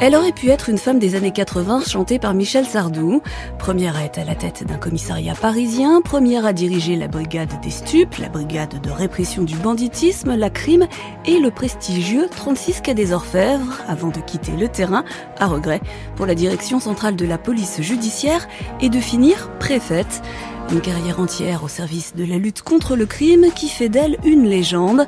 Elle aurait pu être une femme des années 80 chantée par Michel Sardou. Première à être à la tête d'un commissariat parisien, première à diriger la brigade des stupes, la brigade de répression du banditisme, la crime et le prestigieux 36 quai des Orfèvres avant de quitter le terrain, à regret, pour la direction centrale de la police judiciaire et de finir préfète. Une carrière entière au service de la lutte contre le crime qui fait d'elle une légende.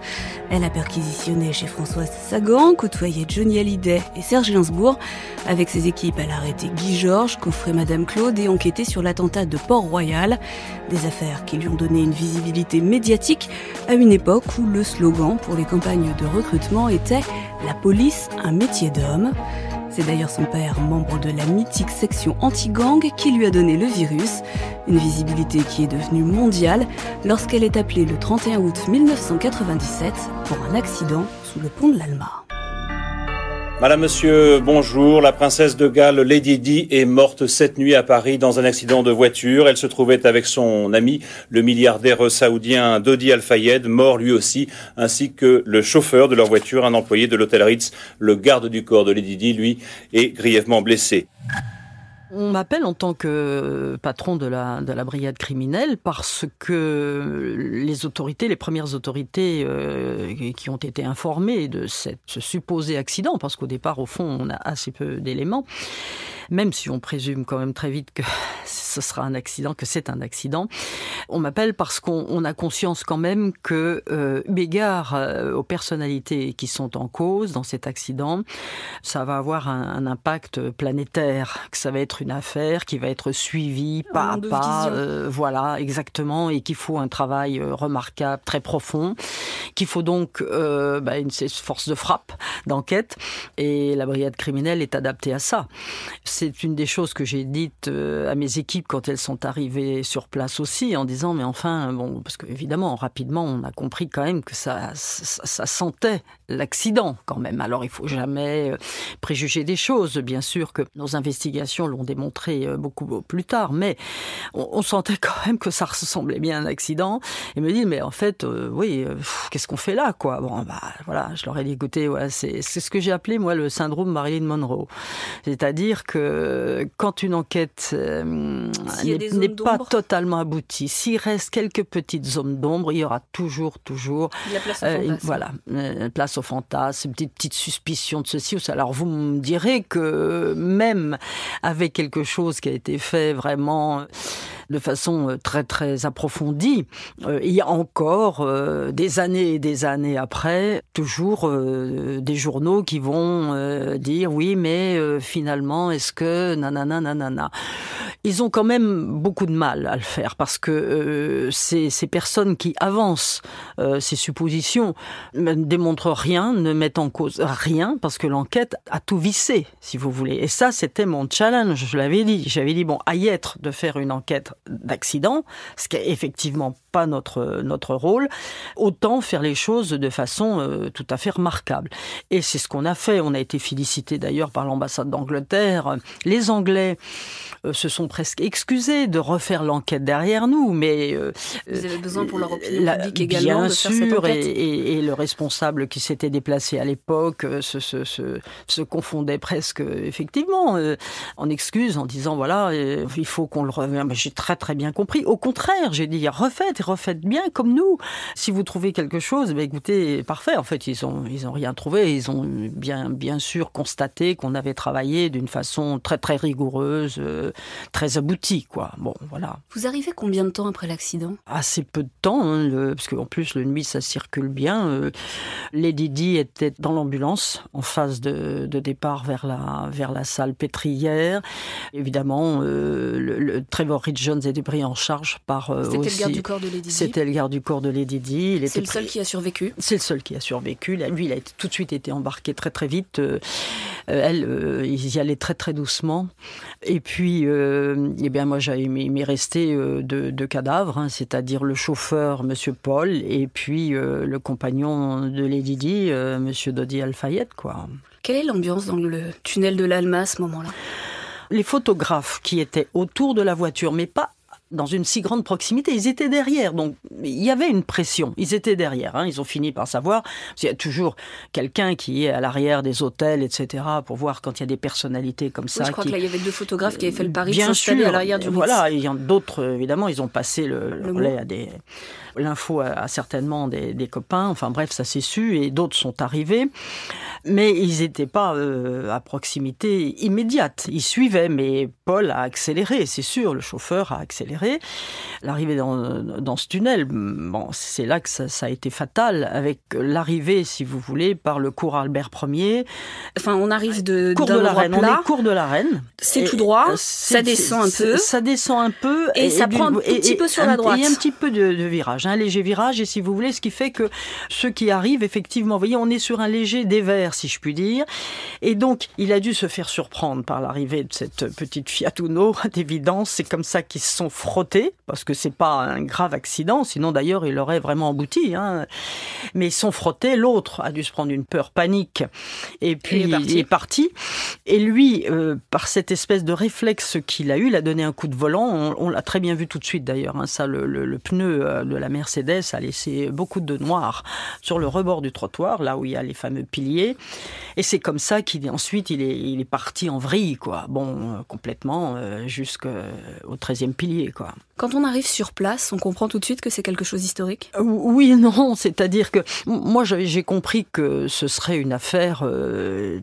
Elle a perquisitionné chez Françoise Sagan, côtoyé Johnny Hallyday et Serge Gainsbourg. Avec ses équipes, elle a arrêté Guy Georges, coffré Madame Claude et enquêté sur l'attentat de Port-Royal. Des affaires qui lui ont donné une visibilité médiatique à une époque où le slogan pour les campagnes de recrutement était La police, un métier d'homme. C'est d'ailleurs son père, membre de la mythique section anti-gang, qui lui a donné le virus, une visibilité qui est devenue mondiale lorsqu'elle est appelée le 31 août 1997 pour un accident sous le pont de l'Alma. Madame, Monsieur, bonjour. La princesse de Galles, Lady Di, est morte cette nuit à Paris dans un accident de voiture. Elle se trouvait avec son ami, le milliardaire saoudien Dodi Al-Fayed, mort lui aussi, ainsi que le chauffeur de leur voiture, un employé de l'hôtel Ritz. Le garde du corps de Lady Di, lui, est grièvement blessé. On m'appelle en tant que patron de la, de la brigade criminelle parce que les autorités, les premières autorités euh, qui ont été informées de cette, ce supposé accident, parce qu'au départ, au fond, on a assez peu d'éléments, même si on présume quand même très vite que ce sera un accident, que c'est un accident. On m'appelle parce qu'on a conscience quand même que, euh, égard euh, aux personnalités qui sont en cause dans cet accident, ça va avoir un, un impact planétaire, que ça va être une affaire qui va être suivie pas à pas, euh, voilà, exactement, et qu'il faut un travail euh, remarquable, très profond, qu'il faut donc euh, bah, une force de frappe, d'enquête, et la brigade criminelle est adaptée à ça. C'est une des choses que j'ai dites à mes équipes quand elles sont arrivées sur place aussi, en disant mais enfin bon parce que évidemment rapidement on a compris quand même que ça ça, sentait l'accident quand même. Alors il faut jamais préjuger des choses. Bien sûr que nos investigations l'ont démontré beaucoup plus tard, mais on, sentait quand même que ça ressemblait bien à un accident. Et me dit mais en fait oui qu'est-ce qu'on fait là quoi? Bon bah voilà je leur ai dit écoutez c'est ce que j'ai appelé moi le syndrome Marilyn Monroe, c'est-à-dire que quand une enquête euh, n'est pas totalement aboutie, s'il reste quelques petites zones d'ombre, il y aura toujours toujours il y a place au euh, voilà euh, place au fantasme, une petite, petite suspicion de ceci ou ça. Alors vous me direz que même avec quelque chose qui a été fait vraiment de façon très très approfondie, euh, il y a encore euh, des années et des années après, toujours euh, des journaux qui vont euh, dire oui, mais euh, finalement, est-ce nanana nanana. Ils ont quand même beaucoup de mal à le faire parce que euh, ces, personnes qui avancent ces suppositions ne démontrent rien, ne mettent en cause rien parce que l'enquête a tout vissé, si vous voulez. Et ça, c'était mon challenge. Je l'avais dit. J'avais dit bon, à y être de faire une enquête d'accident, ce qui est effectivement pas notre notre rôle, autant faire les choses de façon euh, tout à fait remarquable. Et c'est ce qu'on a fait. On a été félicité d'ailleurs par l'ambassade d'Angleterre. Les Anglais euh, se sont presque excusés de refaire l'enquête derrière nous, mais euh, vous avez besoin pour leur opinion la, publique également bien de sûr, faire cette enquête. Et, et, et, le responsable qui s'était déplacé à l'époque se, se, se, se, confondait presque effectivement euh, en excuses en disant voilà euh, il faut qu'on le revienne. J'ai très très bien compris. Au contraire, j'ai dit refaites refaites bien comme nous. Si vous trouvez quelque chose, bah, écoutez parfait. En fait, ils ont ils ont rien trouvé. Ils ont bien bien sûr constaté qu'on avait travaillé d'une façon très très rigoureuse, euh, très aboutie quoi. Bon voilà. Vous arrivez combien de temps après l'accident? Assez peu de temps, hein, le, parce qu'en plus le nuit ça circule bien. Euh, Lady Di était dans l'ambulance en phase de, de départ vers la vers la salle pétrière. Évidemment, euh, le, le, Trevor Rich Jones était pris en charge par C'était aussi. le garde du corps de Lady Di. C'était le garde du corps de Lady Di. C'est le seul qui a survécu. C'est le seul qui a survécu. Lui, il a tout de suite été embarqué très très vite. Euh, euh, elle, euh, ils y allaient très très doucement. Et puis, euh, eh bien, moi, j'avais il m'est resté deux, deux cadavres, hein, c'est-à-dire le chauffeur, Monsieur Paul, et puis le compagnon de Lady Di, Monsieur Dodi Al-Fayed, quoi. Quelle est l'ambiance dans le tunnel de l'Alma à ce moment-là? Les photographes qui étaient autour de la voiture, mais pas dans une si grande proximité, ils étaient derrière. Donc il y avait une pression. Ils étaient derrière. hein. Ils ont fini par savoir. Il y a toujours quelqu'un qui est à l'arrière des hôtels, etc., pour voir quand il y a des personnalités comme ça. Oui, je crois qui- que là, il y avait deux photographes qui avaient fait le pari de Bien s'installer sûr. à l'arrière du Ritz. Voilà, il y en a d'autres, euh, évidemment, ils ont passé le, le Le relais mot. à des. L'info à, à certainement des, des copains, enfin bref, ça s'est su, et d'autres sont arrivés. Mais ils n'étaient pas euh, à proximité immédiate. Ils suivaient, mais Paul a accéléré, c'est sûr, le chauffeur a accéléré. L'arrivée dans, dans ce tunnel, bon, c'est là que ça, ça a été fatal, avec l'arrivée, si vous voulez, par le cours Albert Ier, Enfin, on arrive de cours de la Reine. On est cours de la Reine. C'est tout droit, euh, ça descend un peu. Ça descend un peu. Et ça prend un petit peu sur la droite. Et un petit peu de, de virage, un léger virage. Et si vous voulez, ce qui fait que ceux qui arrivent, effectivement, vous voyez, on est sur un léger dévers, si je puis dire. Et donc, il a dû se faire surprendre par l'arrivée de cette petite Fiat Uno, d'évidence. C'est comme ça qu'ils se sont frottés, parce que c'est pas un grave accident. Sinon, d'ailleurs, il aurait vraiment embouti. Hein. Mais ils sont frottés. L'autre a dû se prendre une peur panique. Et puis, est parti. il est parti. Et lui, euh, par cette espèce de réflexe qu'il a eu, il a donné un coup de volant. On, on l'a très bien vu tout de suite d'ailleurs. hein. Ça, le, le- le pneu euh, de la Mercedes a laissé beaucoup de noir sur le rebord du trottoir, là où il y a les fameux piliers. Et c'est comme ça qu'il est ensuite il est, il est parti en vrille, quoi. Bon, euh, complètement euh, jusqu'au 13e pilier, quoi. Quand on arrive sur place, on comprend tout de suite que c'est quelque chose d'historique? Euh, Oui et non, c'est-à-dire que moi j'ai compris que ce serait une affaire euh,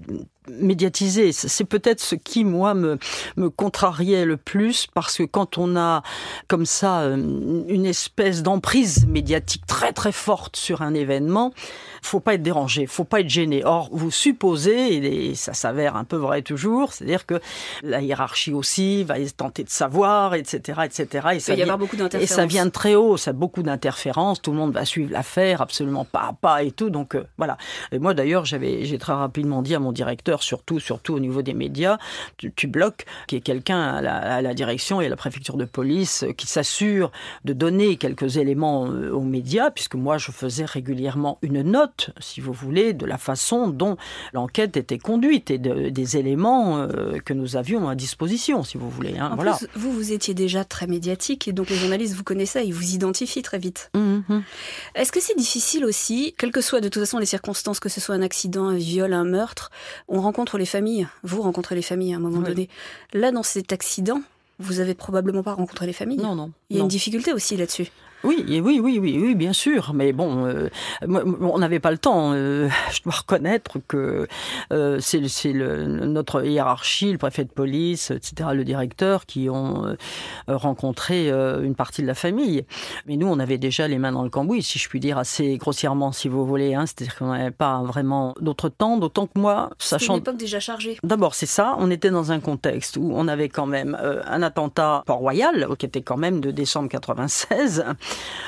médiatisée. C'est peut-être ce qui moi me, me contrariait le plus parce que quand on a comme ça euh, une espèce d'emprise médiatique très très forte sur un événement, faut pas être dérangé, faut pas être gêné. Or vous supposez et ça s'avère un peu vrai toujours, c'est-à-dire que la hiérarchie aussi va tenter de savoir, etc., etc. Et Il ça y vient- avoir beaucoup et ça vient de très haut, ça a beaucoup d'interférences, tout le monde va suivre l'affaire absolument pas à pas et tout. Donc euh, voilà. Et moi d'ailleurs, j'avais j'ai très rapidement dit à mon directeur, surtout surtout au niveau des médias, tu, tu bloques, qui est quelqu'un à la, à la direction et à la préfecture de police euh, qui s'assure de donner quelques éléments euh, aux médias, puisque moi je faisais régulièrement une note, si vous voulez, de la façon dont l'enquête était conduite et de- des éléments euh, que nous avions à disposition, si vous voulez. hein. En voilà. plus, vous, vous étiez déjà très médiatique et donc les journalistes vous connaissaient, ils vous identifient très vite. Mhm. Est-ce que c'est difficile aussi, quelles que soient de toute façon les circonstances, que ce soit un accident, un viol, un meurtre, on rencontre les familles, vous rencontrez les familles à un moment Oui. donné. Là, dans cet accident, vous avez probablement pas rencontré les familles. Non, non. Il y a non. une difficulté aussi là-dessus. Oui, oui, oui, oui, oui, bien sûr. Mais bon, euh, on n'avait pas le temps. euh, je dois reconnaître que euh, c'est notre hiérarchie, le préfet de police, etc., le directeur, qui ont euh, rencontré euh, une partie de la famille. Mais nous, on avait déjà les mains dans le cambouis, si je puis dire, assez grossièrement, si vous voulez. Hein, C'est-à-dire qu'on n'avait pas vraiment d'autre temps, d'autant que moi, C'est une sachant époque déjà chargée. D'abord, c'est ça. On était dans un contexte où on avait quand même euh, un attentat à Port-Royal, qui était quand même de décembre 96.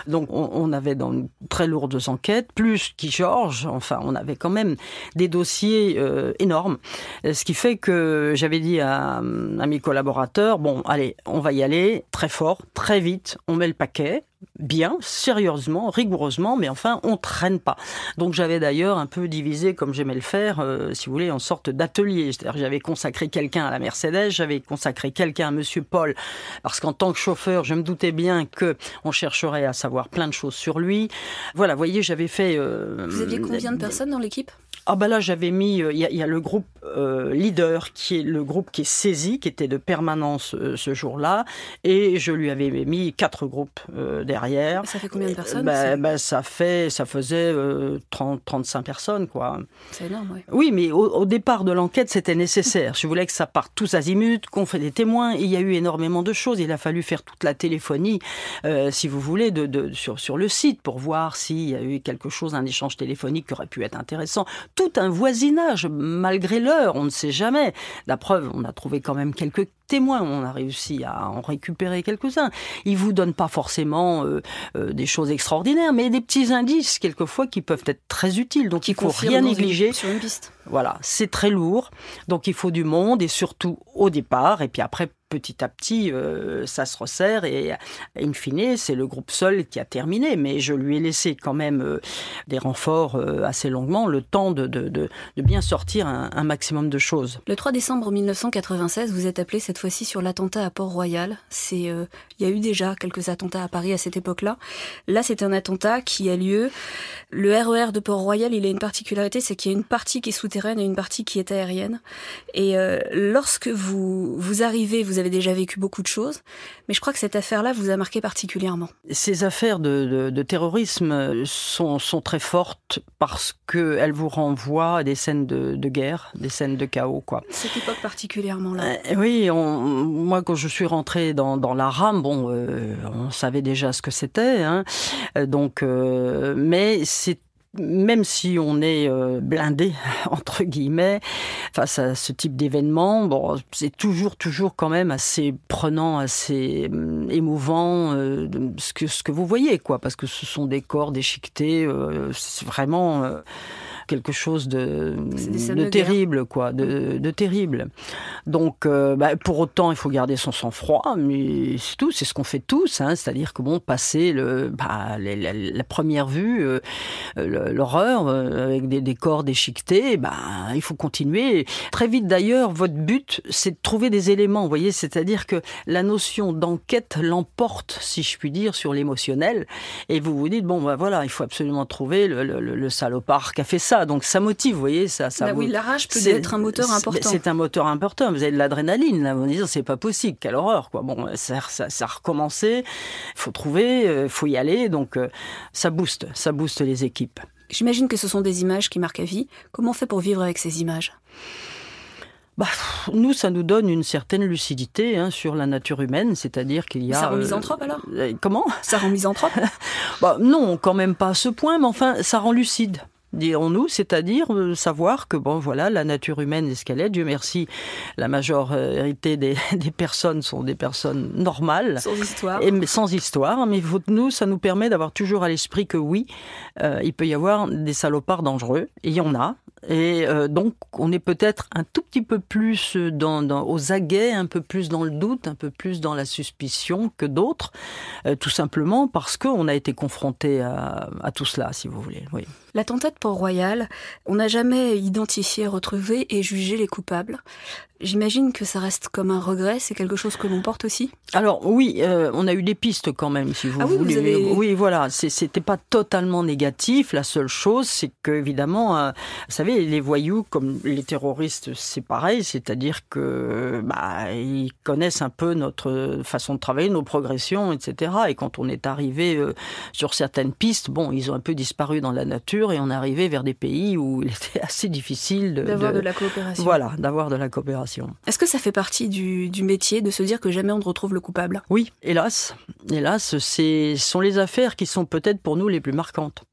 Donc, on, avait dans une très lourdes enquêtes, plus qui Georges. Enfin, on avait quand même des dossiers euh, énormes. Euh, Ce qui fait que j'avais dit à mes collaborateurs bon, allez, on va y aller très fort, très vite. On met le paquet. Bien, sérieusement, rigoureusement, mais enfin, on traîne pas. Donc j'avais d'ailleurs un peu divisé, comme j'aimais le faire, euh, si vous voulez, en sorte d'atelier. C'est-à-dire j'avais consacré quelqu'un à la Mercedes, j'avais consacré quelqu'un à Monsieur Paul, parce qu'en tant que chauffeur, je me doutais bien que on chercherait à savoir plein de choses sur lui. Voilà, voyez, j'avais fait. euh, Vous aviez combien de personnes dans l'équipe? Ah bah là j'avais mis, euh, il y, a- il y a le groupe euh, leader qui est le groupe qui est saisi, qui était de permanence euh, ce jour-là, et je lui avais mis quatre groupes euh, derrière. Ça fait combien de personnes C'est- bah, ça fait, ça faisait euh, 30, 35 personnes quoi. C'est énorme, oui. Oui, mais au, au départ de l'enquête, c'était nécessaire. Je voulais que ça parte tous azimuts, qu'on fait des témoins. Il y a eu énormément de choses. Il a fallu faire toute la téléphonie, si vous voulez, de, de- sur, sur le site pour voir s'il y a eu quelque chose, un échange téléphonique qui aurait pu être intéressant. Tout un voisinage, malgré l'heure, on ne sait jamais. La preuve, on a trouvé quand même quelques témoins, on a réussi à en récupérer quelques-uns. Ils vous donnent pas forcément euh, euh, des choses extraordinaires, mais des petits indices quelquefois qui peuvent être très utiles. Donc il faut rien négliger. sur une piste. Voilà, c'est très lourd, donc il faut du monde et surtout au départ, et puis après petit à petit, euh, ça se resserre et in fine, c'est le groupe seul qui a terminé. Mais je lui ai laissé quand même euh, des renforts euh, assez longuement, le temps de, bien sortir un, maximum de choses. Le 3 décembre 1996, vous êtes appelé cette fois-ci sur l'attentat à Port-Royal. C'est, il y a eu déjà quelques attentats à Paris à cette époque-là. Là, c'est un attentat qui a lieu. Le RER e de Port-Royal, il a une particularité, c'est qu'il y a une partie qui est souterraine et une partie qui est aérienne. Et lorsque vous vous arrivez, vous avez déjà vécu beaucoup de choses, mais je crois que cette affaire-là vous a marqué particulièrement. Ces affaires de, de, de terrorisme sont, sont, très fortes parce qu'elles vous renvoient à des scènes de, de, guerre, des scènes de chaos. Quoi. Cette époque particulièrement là. Euh, oui, on, moi quand je suis rentrée dans, dans la rame, bon, euh, on savait déjà ce que c'était, hein, donc, euh, mais c'est même si on est euh, blindé entre guillemets face à ce type d'événement, bon, c'est toujours toujours quand même assez prenant, assez euh, émouvant euh, ce que ce que vous voyez quoi, parce que ce sont des corps déchiquetés, euh, c'est vraiment euh, quelque chose de, terrible, quoi, de, de, terrible. Donc, euh, bah, pour autant, il faut garder son sang-froid, mais c'est tout, c'est ce qu'on fait tous, hein, c'est-à-dire que bon, passer le, bah, la, la, la, première vue, euh, l'horreur euh, avec des, des, corps déchiquetés, bah, il faut continuer. Très vite d'ailleurs, votre but, c'est de trouver des éléments, vous voyez, c'est-à-dire que la notion d'enquête l'emporte, si je puis dire, sur l'émotionnel, et vous vous dites bon, bah, voilà, il faut absolument trouver le, le, le salopard qui a fait ça donc ça motive, vous voyez, ça. ça bah oui, la rage peut être un moteur important. C'est un moteur important. Vous avez de l'adrénaline, là, vous dites, c'est pas possible, quelle horreur, quoi. Bon, ça, ça, ça a recommencé, il faut trouver, il euh, faut y aller, donc euh, ça booste, ça booste les équipes. J'imagine que ce sont des images qui marquent à vie. Comment on fait pour vivre avec ces images? Bah, nous, ça nous donne une certaine lucidité hein, sur la nature humaine, c'est-à-dire qu'il y a. Ça rend misanthrope alors? euh, Comment? Ça rend misanthrope? Bah, Non, quand même pas à ce point, mais enfin, ça rend lucide dirons-nous, c'est-à-dire euh, savoir que bon voilà la nature humaine est ce qu'elle est. Dieu merci, la majorité des, des, personnes sont des personnes normales, sans histoire, et sans histoire. Mais nous, ça nous permet d'avoir toujours à l'esprit que oui, euh, il peut y avoir des salopards dangereux, et il y en a. Et euh, donc, on est peut-être un tout petit peu plus dans, dans, aux aguets, un peu plus dans le doute, un peu plus dans la suspicion que d'autres, euh, tout simplement parce qu'on a été confronté à, à, tout cela, si vous voulez. Oui. L'attentat de Port-Royal, on n'a jamais identifié, retrouvé et jugé les coupables. J'imagine que ça reste comme un regret, c'est quelque chose que l'on porte aussi? Alors oui, euh, on a eu des pistes quand même, si vous ah oui, voulez. Vous avez... Oui, voilà, c'était pas totalement négatif. La seule chose, c'est que évidemment, euh, vous savez, les voyous, comme les terroristes, c'est pareil, c'est-à-dire que bah, ils connaissent un peu notre façon de travailler, nos progressions, etc. Et quand on est arrivé euh, sur certaines pistes, bon, ils ont un peu disparu dans la nature et on arrivé vers des pays où il était assez difficile d'avoir de, de, la coopération. Voilà, d'avoir de la coopération. Est-ce que ça fait partie du, du, métier de se dire que jamais on ne retrouve le coupable? Oui, hélas. Hélas, ce sont les affaires qui sont peut-être pour nous les plus marquantes.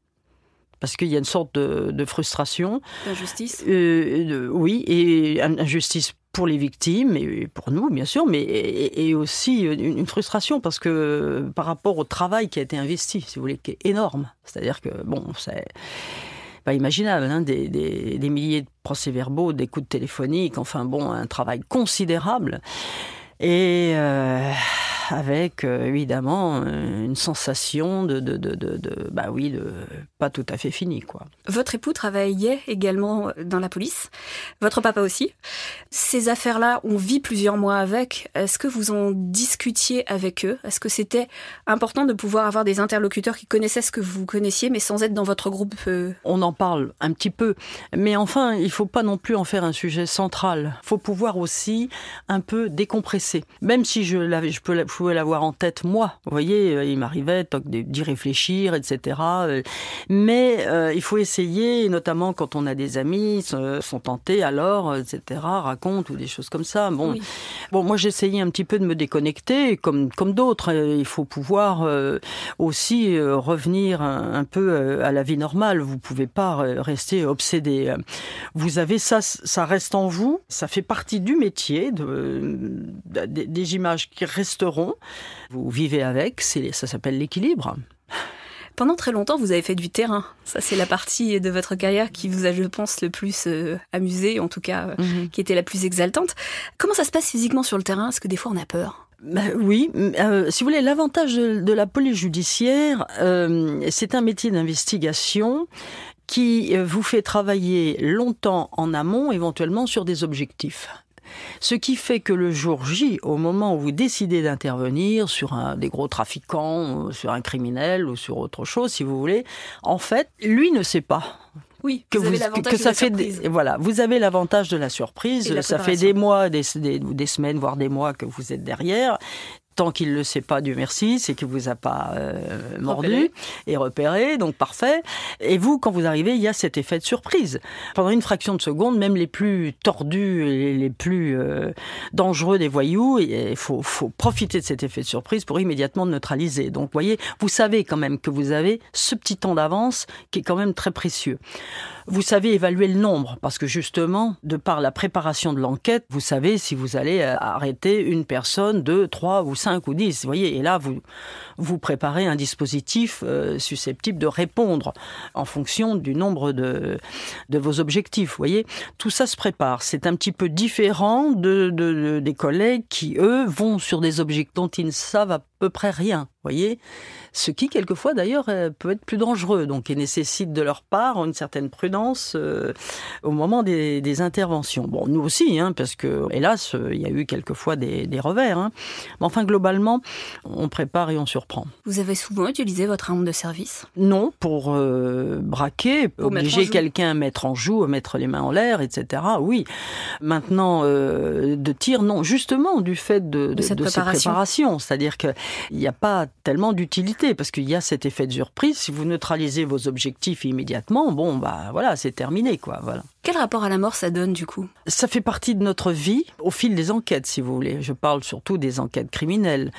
Parce qu'il y a une sorte de, de frustration. D'injustice euh, Oui, et injustice pour les victimes et pour nous bien sûr mais et, aussi une frustration parce que par rapport au travail qui a été investi si vous voulez qui est énorme c'est-à-dire que bon c'est pas imaginable, hein, des, des, des, milliers de procès-verbaux, des coups de téléphonique, enfin bon, un travail considérable. Et euh, avec euh, évidemment une sensation de, de, de, de, bah oui, de pas tout à fait fini quoi. Votre époux travaillait également dans la police, votre papa aussi. Ces affaires-là, on vit plusieurs mois avec. Est-ce que vous en discutiez avec eux? Est-ce que c'était important de pouvoir avoir des interlocuteurs qui connaissaient ce que vous connaissiez, mais sans être dans votre groupe euh... On en parle un petit peu, mais enfin, il faut pas non plus en faire un sujet central. Il faut pouvoir aussi un peu décompresser. Même si je, je peux pouvais l'avoir en tête moi. Vous voyez, il m'arrivait d'y réfléchir, etc. Mais il faut essayer, notamment quand on a des amis, sont tentés alors, etc. Racontent ou des choses comme ça. Bon, bon, moi j'essayais un petit peu de me déconnecter, comme comme d'autres. Il faut pouvoir aussi revenir un, peu à la vie normale. Vous pouvez pas rester obsédé. Vous avez ça, ça reste en vous. Ça fait partie du métier, de, des images qui resteront. Vous vivez avec. Ça s'appelle l'équilibre. Pendant très longtemps, vous avez fait du terrain. Ça, c'est la partie de votre carrière qui vous a, je pense, le plus euh, amusé, en tout cas, euh, mhm. qui était la plus exaltante. Comment ça se passe physiquement sur le terrain? Est-ce que des fois on a peur? Bah oui, euh, si vous voulez, l'avantage de, la police judiciaire, c'est un métier d'investigation qui vous fait travailler longtemps en amont, éventuellement sur des objectifs. Ce qui fait que le jour J, au moment où vous décidez d'intervenir sur un des gros trafiquants, sur un criminel ou sur autre chose, si vous voulez, en fait, lui ne sait pas. Oui, que, vous, que, ça fait des, voilà, vous avez l'avantage de la surprise. Ça fait des mois, des, des, semaines, voire des mois que vous êtes derrière tant qu'il ne le sait pas, Dieu merci, c'est qu'il vous a pas euh, mordu et repéré, donc parfait. Et vous, quand vous arrivez, il y a cet effet de surprise. Pendant une fraction de seconde, même les plus tordus et les plus euh, dangereux des voyous, il faut, faut profiter de cet effet de surprise pour immédiatement neutraliser. Donc, vous voyez, vous savez quand même que vous avez ce petit temps d'avance qui est quand même très précieux. Vous savez évaluer le nombre, parce que justement, de par la préparation de l'enquête, vous savez si vous allez euh, arrêter une personne de 3 ou 5 ou 10. Vous voyez, et là, vous, vous préparez un dispositif euh, susceptible de répondre en fonction du nombre de, vos objectifs. Vous voyez, tout ça se prépare. C'est un petit peu différent de, de, des collègues qui, eux, vont sur des objectifs dont ils ne savent à peu près rien. Voyez, ce qui quelquefois d'ailleurs euh, peut être plus dangereux, donc il nécessite de leur part une certaine prudence euh, au moment des, interventions. Bon, nous aussi, hein, parce que hélas, il y a eu quelquefois des, revers. Hein. Mais enfin, globalement, on prépare et on surprend. Vous avez souvent utilisé votre arme de service? Non, pour euh, braquer, obliger quelqu'un à mettre en joue, à mettre les mains en l'air, etc. Oui. Maintenant, de tir, non. Justement, du fait de, de, cette préparation. C'est-à-dire qu'il n'y a pas tellement d'utilité parce qu'il y a cet effet de surprise. Si vous neutralisez vos objectifs immédiatement, bon, bah voilà, c'est terminé, quoi. Voilà. Quel rapport à la mort ça donne du coup? Ça fait partie de notre vie au fil des enquêtes, si vous voulez. Je parle surtout des enquêtes criminelles.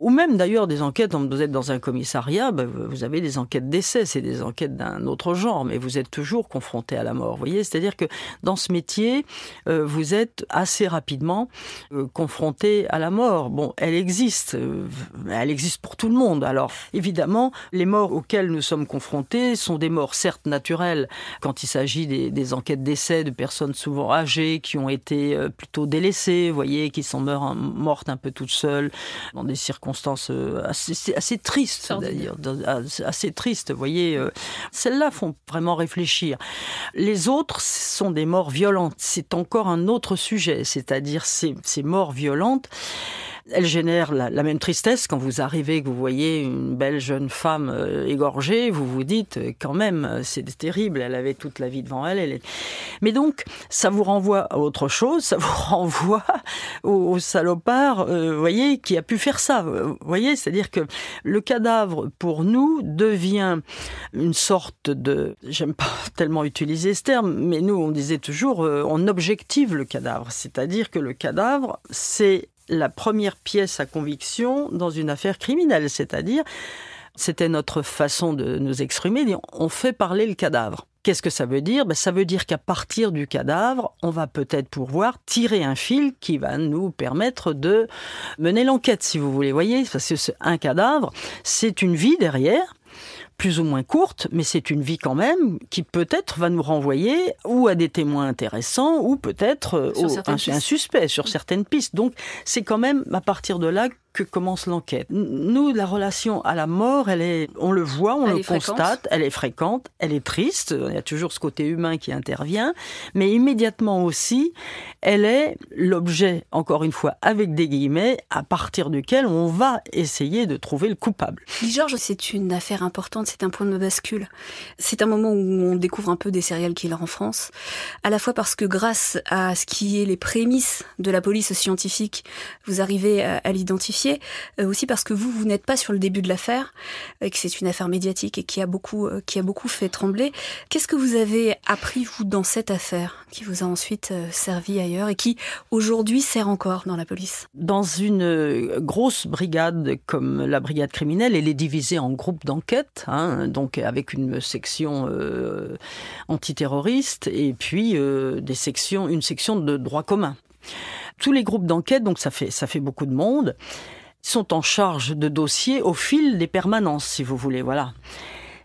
Ou même d'ailleurs des enquêtes, vous êtes dans un commissariat, ben, vous avez des enquêtes d'essai, c'est des enquêtes d'un autre genre, mais vous êtes toujours confronté à la mort. Vous voyez, c'est-à-dire que dans ce métier, euh, vous êtes assez rapidement euh, confronté à la mort. Bon, elle existe, euh, elle existe pour tout le monde. Alors évidemment, les morts auxquelles nous sommes confrontés sont des morts certes naturelles quand il s'agit des, des enquêtes d'essai de personnes souvent âgées qui ont été euh, plutôt délaissées, vous voyez, qui sont mortes un peu toutes seules dans des circonstances euh, assez, assez tristes d'ailleurs, assez tristes, vous voyez. Euh. Celles-là font vraiment réfléchir. Les autres sont des morts violentes. C'est encore un autre sujet, c'est-à-dire ces, ces morts violentes elle génère la, même tristesse quand vous arrivez, que vous voyez une belle jeune femme euh, égorgée, vous vous dites euh, quand même euh, c'est terrible, elle avait toute la vie devant elle. Mais donc ça vous renvoie à autre chose, ça vous renvoie au, salopard, vous voyez, qui a pu faire ça. Vous voyez, c'est-à-dire que le cadavre pour nous devient une sorte de, j'aime pas tellement utiliser ce terme, mais nous on disait toujours on objective le cadavre, c'est-à-dire que le cadavre c'est la première pièce à conviction dans une affaire criminelle, c'est-à-dire c'était notre façon de nous exprimer, on fait parler le cadavre. Qu'est-ce que ça veut dire? Ben, Ça veut dire qu'à partir du cadavre, on va peut-être pouvoir tirer un fil qui va nous permettre de mener l'enquête, si vous voulez. voyez, parce que un cadavre, c'est une vie derrière plus ou moins courte, mais c'est une vie quand même qui peut-être va nous renvoyer ou à des témoins intéressants ou peut-être euh, un, un, suspect sur certaines pistes. Donc c'est quand même à partir de là que commence l'enquête. Nous, la relation à la mort, elle est, on le voit, on le constate, elle est fréquente, elle est triste. Il y a toujours ce côté humain qui intervient, mais immédiatement aussi, elle est l'objet, encore une fois, avec des guillemets, à partir duquel on va essayer de trouver le coupable. Georges, c'est une affaire importante, c'est un point de bascule. C'est un moment où on découvre un peu des serial killers en France, à la fois parce que grâce à ce qui est les prémices de la police scientifique, vous arrivez à l'identifier euh, aussi parce que vous, vous n'êtes pas sur le début de l'affaire, et que c'est une affaire médiatique et qui a beaucoup, qui a beaucoup fait trembler. Qu'est-ce que vous avez appris, vous, dans cette affaire, qui vous a ensuite servi ailleurs et qui, aujourd'hui, sert encore dans la police? Dans une grosse brigade comme la brigade criminelle, elle est divisée en groupes d'enquête, hein, donc avec une section antiterroriste et puis des sections, une section de droit commun. Tous les groupes d'enquête, donc ça fait, ça fait beaucoup de monde, sont en charge de dossiers au fil des permanences, si vous voulez, voilà.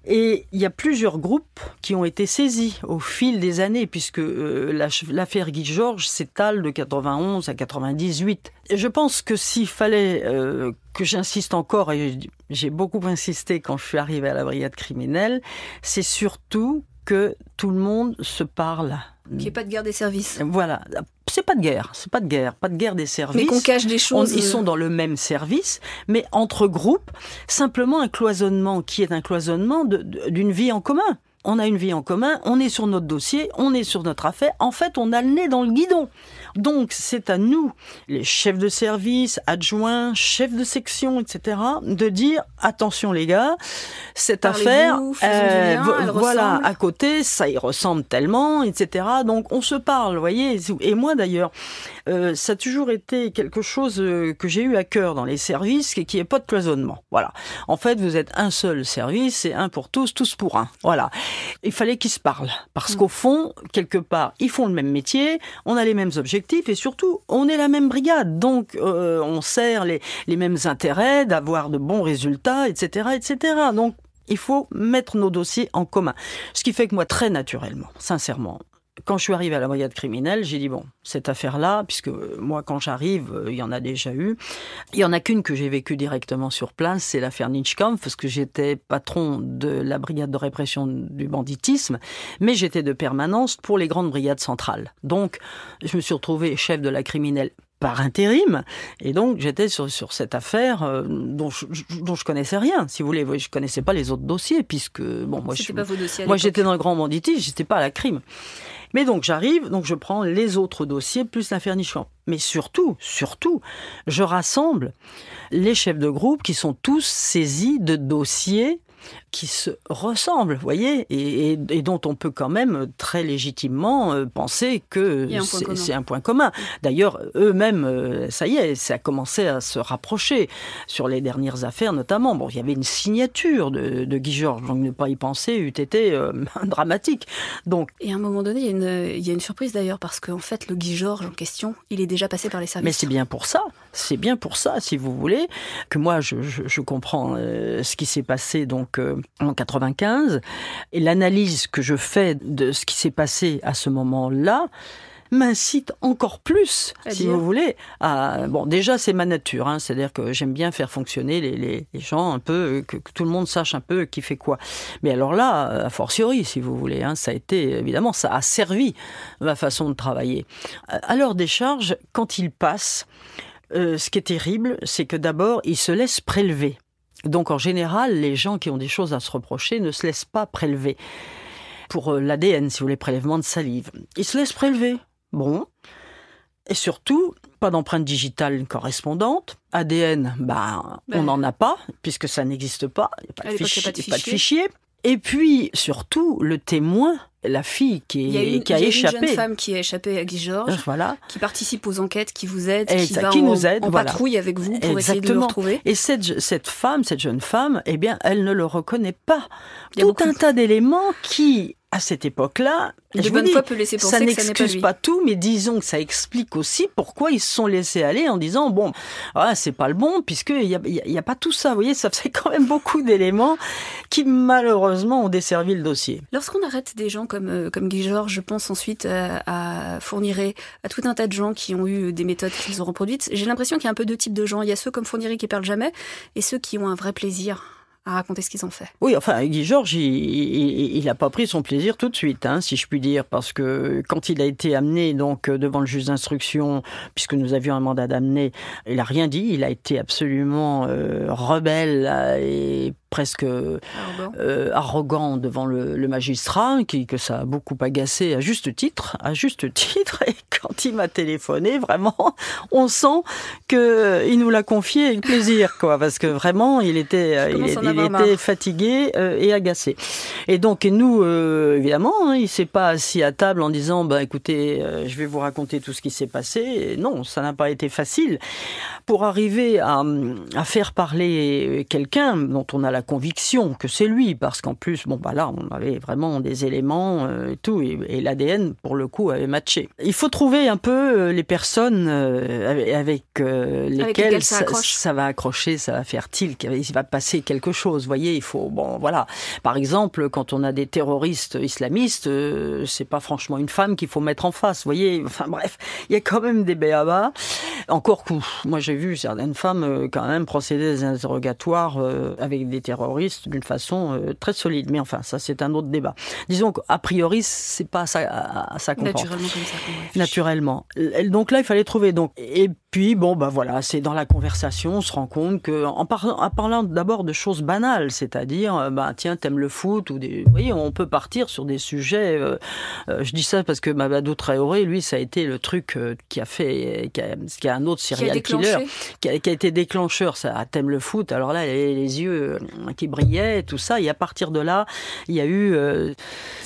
Et il y a plusieurs groupes qui ont été saisis au fil des années, puisque euh, l'affaire Guy Georges s'étale de 91 à 98. je pense que s'il fallait euh, que j'insiste encore, et j'ai beaucoup insisté quand je suis arrivée à la brigade criminelle, c'est surtout que tout le monde se parle. Qu'il n'y ait pas de guerre des services. Voilà, c'est pas de guerre, c'est pas de guerre, pas de guerre des services. Mais qu'on cache des choses. ils sont dans le même service, mais entre groupes, simplement un cloisonnement qui est un cloisonnement d'une vie en commun. On a une vie en commun, on est sur notre dossier, on est sur notre affaire. En fait, on a le nez dans le guidon. Donc, c'est à nous, les chefs de service, adjoints, chefs de section, etc., de dire attention les gars, cette affaire, euh, voilà, à côté, ça y ressemble tellement, etc. Donc, on se parle, vous voyez. Et moi, d'ailleurs, euh, ça a toujours été quelque chose euh, que j'ai eu à cœur dans les services, qui est pas de cloisonnement. Voilà. En fait, vous êtes un seul service, c'est un pour tous, tous pour un. Voilà. Il fallait qu'ils se parlent. Parce mm. qu'au fond, quelque part, ils font le même métier, on a les mêmes objectifs et surtout, on est la même brigade. Donc, euh, on sert les, les mêmes intérêts d'avoir de bons résultats, etc., etc. Donc, il faut mettre nos dossiers en commun. Ce qui fait que moi, très naturellement, sincèrement, quand je suis arrivé à la brigade criminelle, j'ai dit bon, cette affaire-là, puisque moi quand j'arrive, euh, il y en a déjà eu. Il y en a qu'une que j'ai vécue directement sur place, c'est l'affaire Nitschkampf, parce que j'étais patron de la brigade de répression du banditisme, mais j'étais de permanence pour les grandes brigades centrales. Donc, je me suis retrouvé chef de la criminelle par intérim. Et donc, j'étais sur, sur cette affaire euh, dont, je, dont je connaissais rien, si vous voulez. Je connaissais pas les autres dossiers, puisque, bon, moi, je, moi j'étais dans le grand banditisme, j'étais pas à la crime. Mais donc j'arrive, donc je prends les autres dossiers plus l'affaire Mais surtout, surtout, je rassemble les chefs de groupe qui sont tous saisis de dossiers qui se ressemblent, vous voyez, et, dont on peut quand même très légitimement euh, penser que c'est un point commun. D'ailleurs, eux-mêmes, euh, ça y est, ça a commencé à se rapprocher sur les dernières affaires notamment. Bon, il y avait une signature de, Guy Georges, donc ne pas y penser eût été euh, dramatique. Donc, et à un moment donné, il y a une, il y a une surprise d'ailleurs, parce qu'en fait, le Guy Georges en question, il est déjà passé par les services. Mais c'est bien pour ça, c'est bien pour ça, si vous voulez, que moi, je, je comprends ce qui s'est passé donc en 95. Et l'analyse que je fais de ce qui s'est passé à ce moment-là, m'incite encore plus, si vous voulez, à... Bon, déjà, c'est ma nature, hein, c'est-à-dire que j'aime bien faire fonctionner les, les, gens un peu, que, tout le monde sache un peu qui fait quoi. Mais alors là, a fortiori, si vous voulez, hein, ça a été, évidemment, ça a servi ma façon de travailler. À leur décharge, quand ils passent, euh, ce qui est terrible, c'est que d'abord, ils se laissent prélever. Donc en général, les gens qui ont des choses à se reprocher ne se laissent pas prélever. Pour euh, l'ADN, si vous voulez, prélèvement de salive. Ils se laissent prélever. Bon. Et surtout, pas d'empreinte digitale correspondante. ADN, ben, on n'en a pas, puisque ça n'existe pas. Il n'y a pas de fichier. Et puis, surtout, le témoin, la fille qui, a, une, qui a, échappé. une jeune femme qui a échappé à Guy Georges, voilà. qui participe aux enquêtes, qui vous aide, qui, va qui nous aide, en patrouille avec vous pour essayer de le retrouver. Et cette, cette femme, cette jeune femme, eh bien, elle ne le reconnaît pas. Tout un tas d'éléments qui, à cette époque-là, je bonne foi peut laisser penser ça n'excuse pas, tout, mais disons que ça explique aussi pourquoi ils se sont laissés aller en disant bon, ah, c'est pas le bon puisqu'il n'y a, y a, pas tout ça. Vous voyez, ça fait quand même beaucoup d'éléments qui malheureusement ont desservi le dossier. Lorsqu'on arrête des gens comme euh, comme Guy Georges, je pense ensuite à, à Fourniret, à tout un tas de gens qui ont eu des méthodes qu'ils ont reproduites. J'ai l'impression qu'il y a un peu deux types de gens. Il y a ceux comme Fourniret qui parlent jamais et ceux qui ont un vrai plaisir à raconter ce qu'ils ont fait. Oui, enfin, Guy Georges, il n'a pas pris son plaisir tout de suite, hein, si je puis dire, parce que quand il a été amené donc devant le juge d'instruction, puisque nous avions un mandat d'amener, il n'a rien dit, il a été absolument euh, rebelle et presque euh, arrogant devant le, magistrat, qui, que ça a beaucoup agacé à juste titre, à juste titre. Et quand il m'a téléphoné, vraiment, on sent que il nous l'a confié avec plaisir, quoi, parce que vraiment, il était, il, était fatigué et agacé. Et donc, nous, évidemment, hein, il s'est pas assis à table en disant, bah écoutez, je vais vous raconter tout ce qui s'est passé. non, ça n'a pas été facile pour arriver à, à faire parler quelqu'un dont on a la conviction que c'est lui, parce qu'en plus, bon, bah là, on avait vraiment des éléments euh, et tout, et, l'ADN, pour le coup, avait matché. Il faut trouver un peu euh, les personnes euh, avec, lesquelles, ça, ça, va accrocher, ça va faire tilt, il va passer quelque chose. Vous voyez, il faut, bon, voilà. Par exemple, quand on a des terroristes islamistes, c'est pas franchement une femme qu'il faut mettre en face. Vous voyez, enfin bref, il y a quand même des béabas. Encore que, moi j'ai vu certaines femmes quand même procéder à des interrogatoires avec des terroristes d'une façon euh, très solide. Mais enfin, ça, c'est un autre débat. Disons qu'a priori, c'est pas ça, ça Naturellement comme ça. Naturellement. Donc là, il fallait trouver. Donc, et puis, bon, bah voilà, c'est dans la conversation, on se rend compte que, en, parlant d'abord de choses banales, c'est-à-dire, euh, bah tiens, t'aimes le foot, ou des, vous voyez, on peut partir sur des sujets. Euh, je dis ça parce que Mabadou Traoré, lui, ça a été le truc qui a fait, qui a, qui a un autre serial killer, qui a, qui a, été déclencheur. Ça, t'aimes le foot. Alors là, les yeux euh, qui brillaient, tout ça. Et à partir de là, il y a eu euh,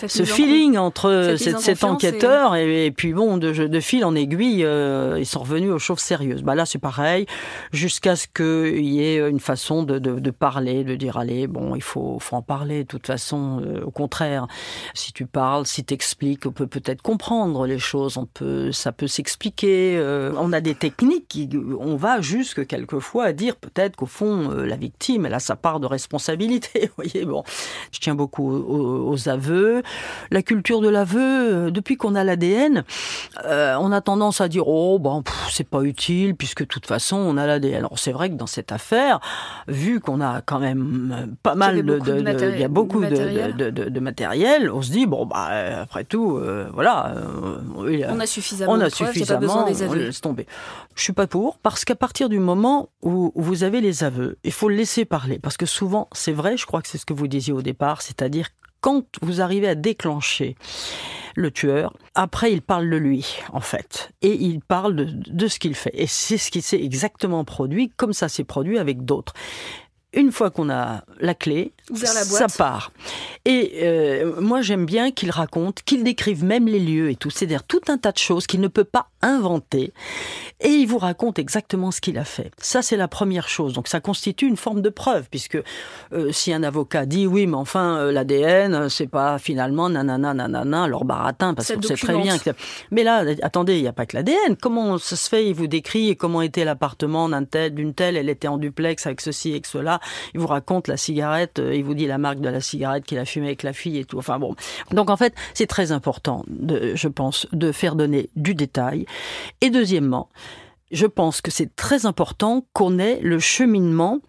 ce feeling entre cet, enquêteur et... puis bon, de, de fil en aiguille, euh, ils sont revenus aux choses Bah là, c'est pareil, jusqu'à ce qu'il y ait une façon de, parler, de dire allez, bon, il faut, faut en parler. De toute façon, au contraire, si tu parles, si tu expliques, on peut peut-être comprendre les choses. On peut, ça peut s'expliquer. on a des techniques on va jusque quelquefois à dire peut-être qu'au fond, la victime, elle a sa part de responsabilité. Vous voyez, bon, je tiens beaucoup aux, aveux. La culture de l'aveu, euh, depuis qu'on a l'ADN, euh, on a tendance à dire oh bon, c'est pas utile puisque de toute façon on a l'ADN. Alors c'est vrai que dans cette affaire, vu qu'on a quand même pas mal de, il y a beaucoup de, matériel, on se dit bon bah après tout, euh, voilà, on a suffisamment, on a suffisamment, pas des aveux. on laisse tomber. Je suis pas pour parce qu'à partir du moment où vous avez les aveux, il faut le laisser parler parce que souvent, c'est vrai, je crois que c'est ce que vous disiez au départ, c'est-à-dire quand vous arrivez à déclencher le tueur, après il parle de lui, en fait. Et il parle de, ce qu'il fait. Et c'est ce qui s'est exactement produit, comme ça s'est produit avec d'autres une fois qu'on a la clé, ça part. Et euh, moi, j'aime bien qu'il raconte, qu'il décrive même les lieux et tout. C'est-à-dire tout un tas de choses qu'il ne peut pas inventer. Et il vous raconte exactement ce qu'il a fait. Ça, c'est la première chose. Donc, ça constitue une forme de preuve, puisque euh, si un avocat dit oui, mais enfin, euh, l'ADN, c'est pas finalement nanana, nanana, leur baratin, parce qu'on sait très bien que. Mais là, attendez, il n'y a pas que l'ADN. Comment ça se fait? Il vous décrit comment était l'appartement d'une telle, telle, elle était en duplex avec ceci et cela. Il vous raconte la cigarette, euh, il vous dit la marque de la cigarette qu'il a fumée avec la fille et tout. Enfin bon. Donc en fait, c'est très important, je pense, de faire donner du détail. Et deuxièmement, je pense que c'est très important qu'on ait le cheminement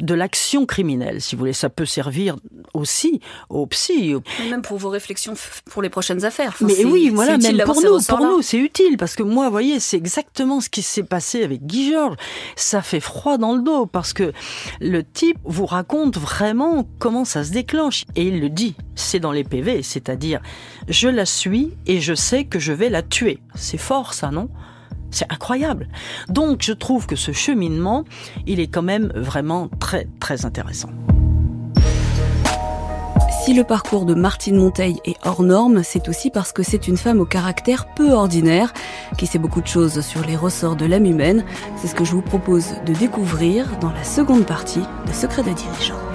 de l'action criminelle. Si vous voulez, ça peut servir aussi aux psy. Même pour vos réflexions pour les prochaines affaires. Mais oui, voilà, même pour nous, pour nous, c'est utile parce que moi, vous voyez, c'est exactement ce qui s'est passé avec Guy Georges. Ça fait froid dans le dos parce que le type vous raconte vraiment comment ça se déclenche et il le dit. C'est dans les PV, c'est-à-dire je la suis et je sais que je vais la tuer. C'est fort, ça, non? C'est incroyable. Donc je trouve que ce cheminement, il est quand même vraiment très très intéressant. Si le parcours de Martine Monteil est hors norme, c'est aussi parce que c'est une femme au caractère peu ordinaire, qui sait beaucoup de choses sur les ressorts de l'âme humaine. C'est ce que je vous propose de découvrir dans la seconde partie de Secret de dirigeants.